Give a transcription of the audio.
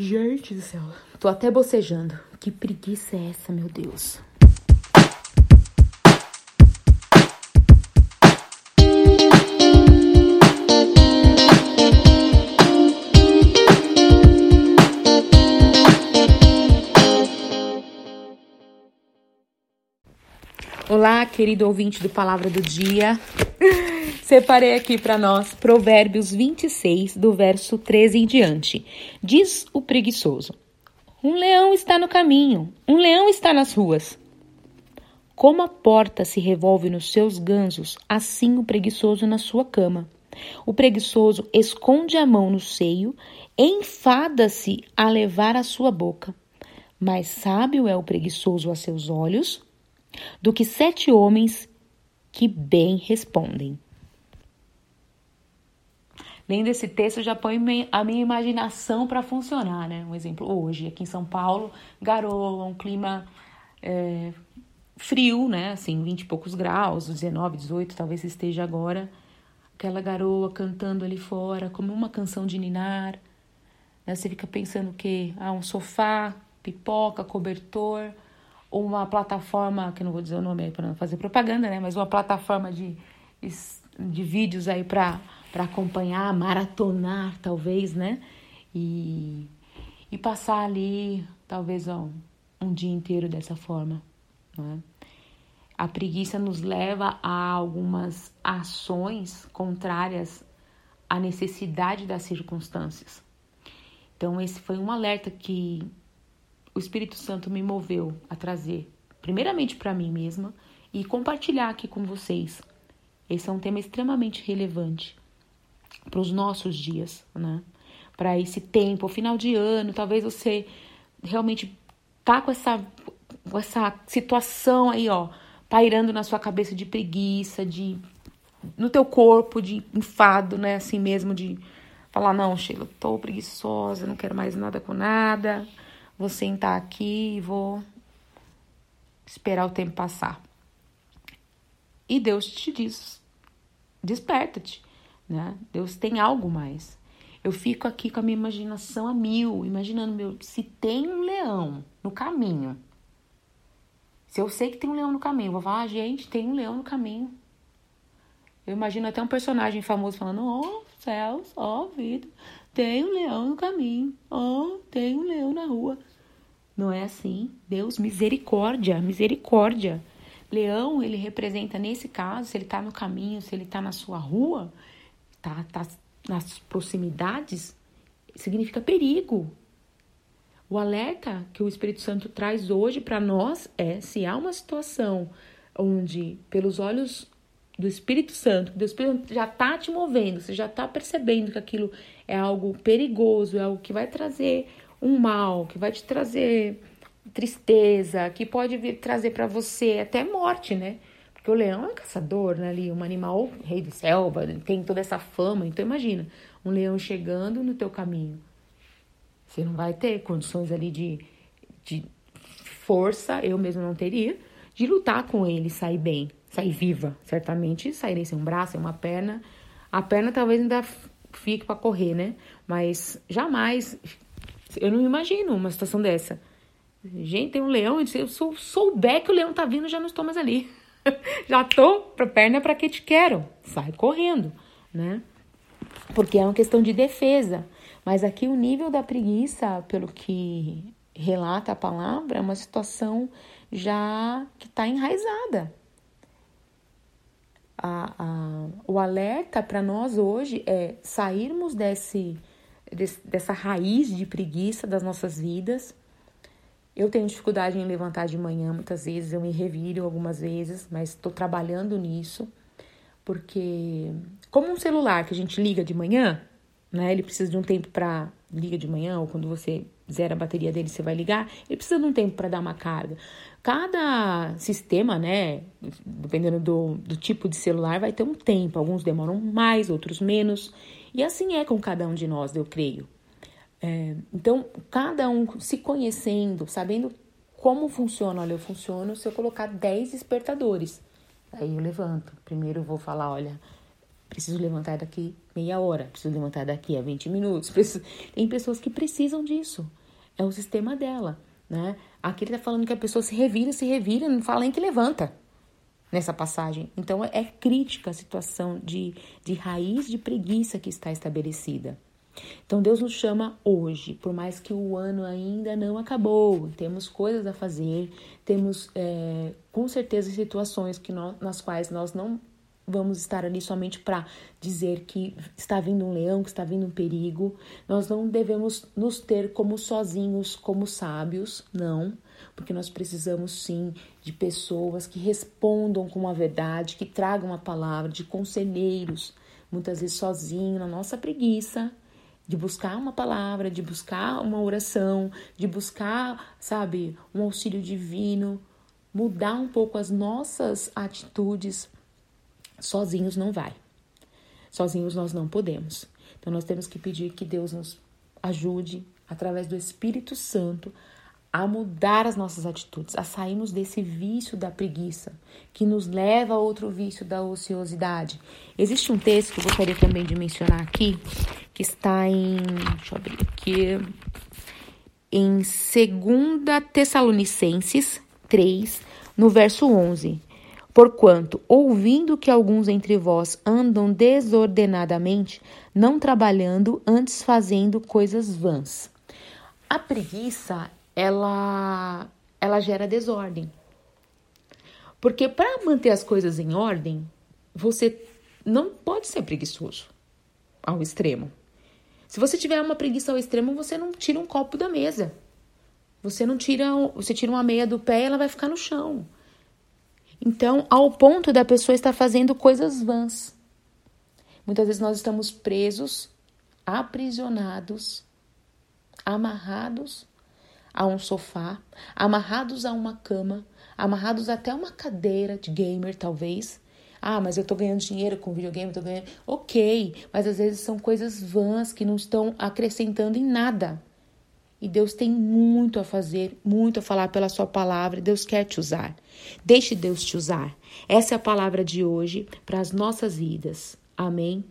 Gente do céu. Tô até bocejando. Que preguiça é essa, meu Deus? Olá, querido ouvinte do Palavra do Dia. Separei aqui para nós Provérbios 26, do verso 13 em diante. Diz o preguiçoso: Um leão está no caminho, um leão está nas ruas. Como a porta se revolve nos seus gansos, assim o preguiçoso na sua cama. O preguiçoso esconde a mão no seio, enfada-se a levar a sua boca. Mais sábio é o preguiçoso a seus olhos do que sete homens que bem respondem. Lendo esse texto, já põe a minha imaginação para funcionar, né? Um exemplo, hoje, aqui em São Paulo, garoa, um clima é, frio, né? Assim, 20 e poucos graus, 19, 18, talvez esteja agora. Aquela garoa cantando ali fora, como uma canção de ninar. Né? Você fica pensando que ah, um sofá, pipoca, cobertor, ou uma plataforma, que não vou dizer o nome aí para não fazer propaganda, né? Mas uma plataforma de, de vídeos aí para para acompanhar, maratonar, talvez, né? E, e passar ali, talvez, ó, um dia inteiro dessa forma, né? A preguiça nos leva a algumas ações contrárias à necessidade das circunstâncias. Então, esse foi um alerta que o Espírito Santo me moveu a trazer, primeiramente para mim mesma e compartilhar aqui com vocês. Esse é um tema extremamente relevante para os nossos dias, né? Para esse tempo, final de ano, talvez você realmente tá com essa com essa situação aí, ó, pairando na sua cabeça de preguiça, de no teu corpo de enfado, né, assim mesmo de falar não, Sheila, tô preguiçosa, não quero mais nada com nada. Vou sentar aqui e vou esperar o tempo passar. E Deus te diz: desperta-te né? Deus tem algo mais. Eu fico aqui com a minha imaginação a mil, imaginando meu, se tem um leão no caminho. Se eu sei que tem um leão no caminho, vou falar, ah, gente, tem um leão no caminho. Eu imagino até um personagem famoso falando, oh, céus, ó, oh, vida, tem um leão no caminho, oh, tem um leão na rua. Não é assim. Deus, misericórdia, misericórdia. Leão, ele representa, nesse caso, se ele tá no caminho, se ele tá na sua rua, tá, tá nas proximidades, significa perigo. O alerta que o Espírito Santo traz hoje para nós é se há uma situação onde, pelos olhos do Espírito Santo, o Espírito já está te movendo, você já está percebendo que aquilo é algo perigoso, é algo que vai trazer um mal, que vai te trazer tristeza, que pode vir trazer para você até morte, né? Porque o leão é caçador, né? Ali, um animal rei de selva, tem toda essa fama. Então imagina, um leão chegando no teu caminho. Você não vai ter condições ali de, de força, eu mesmo não teria, de lutar com ele, sair bem, sair viva. Certamente sairei sem um braço, sem uma perna. A perna talvez ainda fique para correr, né? Mas jamais, eu não imagino uma situação dessa. Gente, tem um leão, se eu souber que o leão tá vindo, já não estou mais ali. Já tô pra perna para que te quero. Sai correndo, né? Porque é uma questão de defesa. Mas aqui o nível da preguiça, pelo que relata a palavra, é uma situação já que está enraizada. A, a, o alerta para nós hoje é sairmos desse, desse, dessa raiz de preguiça das nossas vidas eu tenho dificuldade em levantar de manhã muitas vezes, eu me reviro algumas vezes, mas estou trabalhando nisso, porque como um celular que a gente liga de manhã, né? Ele precisa de um tempo para liga de manhã ou quando você zera a bateria dele você vai ligar, ele precisa de um tempo para dar uma carga. Cada sistema, né, dependendo do, do tipo de celular, vai ter um tempo. Alguns demoram mais, outros menos. E assim é com cada um de nós, eu creio. É, então, cada um se conhecendo, sabendo como funciona, olha, eu funciono se eu colocar 10 despertadores. Aí eu levanto. Primeiro eu vou falar, olha, Preciso levantar daqui meia hora, preciso levantar daqui a 20 minutos. Preciso... Tem pessoas que precisam disso. É o sistema dela, né? Aqui ele tá falando que a pessoa se revira, se revira, não fala nem que levanta nessa passagem. Então é crítica a situação de, de raiz de preguiça que está estabelecida. Então Deus nos chama hoje, por mais que o ano ainda não acabou, temos coisas a fazer, temos é, com certeza situações que nós, nas quais nós não vamos estar ali somente para dizer que está vindo um leão, que está vindo um perigo. Nós não devemos nos ter como sozinhos, como sábios, não, porque nós precisamos sim de pessoas que respondam com a verdade, que tragam a palavra, de conselheiros, muitas vezes sozinho, na nossa preguiça de buscar uma palavra, de buscar uma oração, de buscar, sabe, um auxílio divino, mudar um pouco as nossas atitudes. Sozinhos não vai. Sozinhos nós não podemos. Então nós temos que pedir que Deus nos ajude através do Espírito Santo a mudar as nossas atitudes, a sairmos desse vício da preguiça, que nos leva a outro vício da ociosidade. Existe um texto que eu gostaria também de mencionar aqui, que está em, deixa eu abrir aqui, em 2 Tessalonicenses 3, no verso 11. Porquanto, ouvindo que alguns entre vós andam desordenadamente, não trabalhando, antes fazendo coisas vãs. A preguiça ela, ela gera desordem. Porque para manter as coisas em ordem, você não pode ser preguiçoso ao extremo. Se você tiver uma preguiça ao extremo, você não tira um copo da mesa. Você não tira, você tira uma meia do pé e ela vai ficar no chão. Então, ao ponto da pessoa estar fazendo coisas vãs. Muitas vezes nós estamos presos, aprisionados, amarrados a um sofá, amarrados a uma cama, amarrados até uma cadeira de gamer, talvez. Ah, mas eu tô ganhando dinheiro com videogame, tô ganhando. Ok, mas às vezes são coisas vãs que não estão acrescentando em nada. E Deus tem muito a fazer, muito a falar pela Sua palavra. Deus quer te usar. Deixe Deus te usar. Essa é a palavra de hoje para as nossas vidas. Amém.